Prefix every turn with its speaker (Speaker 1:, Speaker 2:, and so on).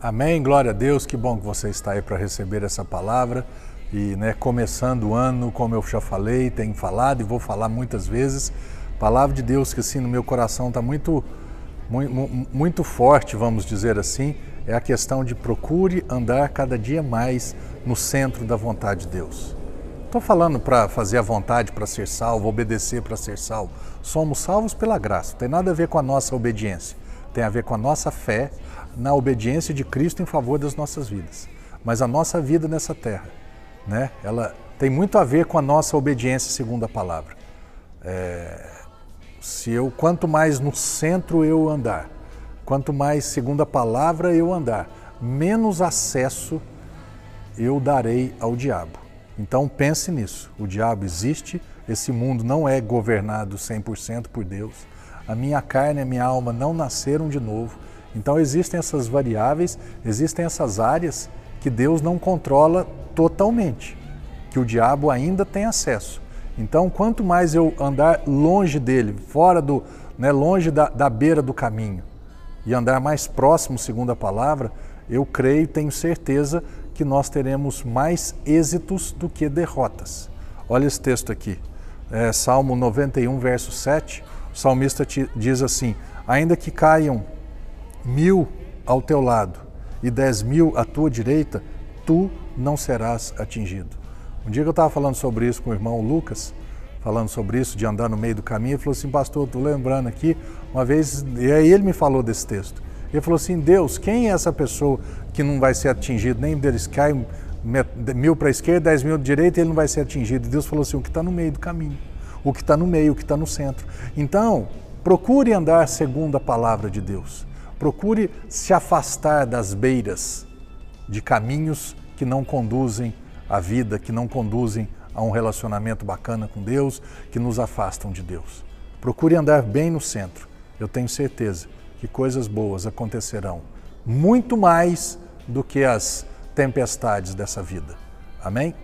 Speaker 1: Amém, glória a Deus, que bom que você está aí para receber essa palavra. E né, começando o ano, como eu já falei, tenho falado e vou falar muitas vezes, palavra de Deus que assim no meu coração está muito, muito, muito forte, vamos dizer assim, é a questão de procure andar cada dia mais no centro da vontade de Deus. Estou falando para fazer a vontade para ser salvo, obedecer para ser salvo. Somos salvos pela graça, não tem nada a ver com a nossa obediência, tem a ver com a nossa fé na obediência de Cristo em favor das nossas vidas. Mas a nossa vida nessa terra, né, ela tem muito a ver com a nossa obediência segundo a palavra. É, se eu, quanto mais no centro eu andar, quanto mais segundo a palavra eu andar, menos acesso eu darei ao diabo. Então pense nisso. O diabo existe, esse mundo não é governado 100% por Deus. A minha carne e a minha alma não nasceram de novo então existem essas variáveis, existem essas áreas que Deus não controla totalmente, que o diabo ainda tem acesso. Então, quanto mais eu andar longe dele, fora do, né, longe da, da beira do caminho, e andar mais próximo, segundo a palavra, eu creio e tenho certeza que nós teremos mais êxitos do que derrotas. Olha esse texto aqui, é, Salmo 91, verso 7. O salmista diz assim: Ainda que caiam mil ao teu lado e dez mil à tua direita, tu não serás atingido. Um dia que eu estava falando sobre isso com o irmão Lucas, falando sobre isso, de andar no meio do caminho, ele falou assim, pastor, estou lembrando aqui, uma vez, e aí ele me falou desse texto. Ele falou assim, Deus, quem é essa pessoa que não vai ser atingido, nem deles cai mil para a esquerda, dez mil à direita, e ele não vai ser atingido. E Deus falou assim, o que está no meio do caminho, o que está no meio, o que está no centro. Então, procure andar segundo a palavra de Deus. Procure se afastar das beiras de caminhos que não conduzem à vida, que não conduzem a um relacionamento bacana com Deus, que nos afastam de Deus. Procure andar bem no centro. Eu tenho certeza que coisas boas acontecerão muito mais do que as tempestades dessa vida. Amém?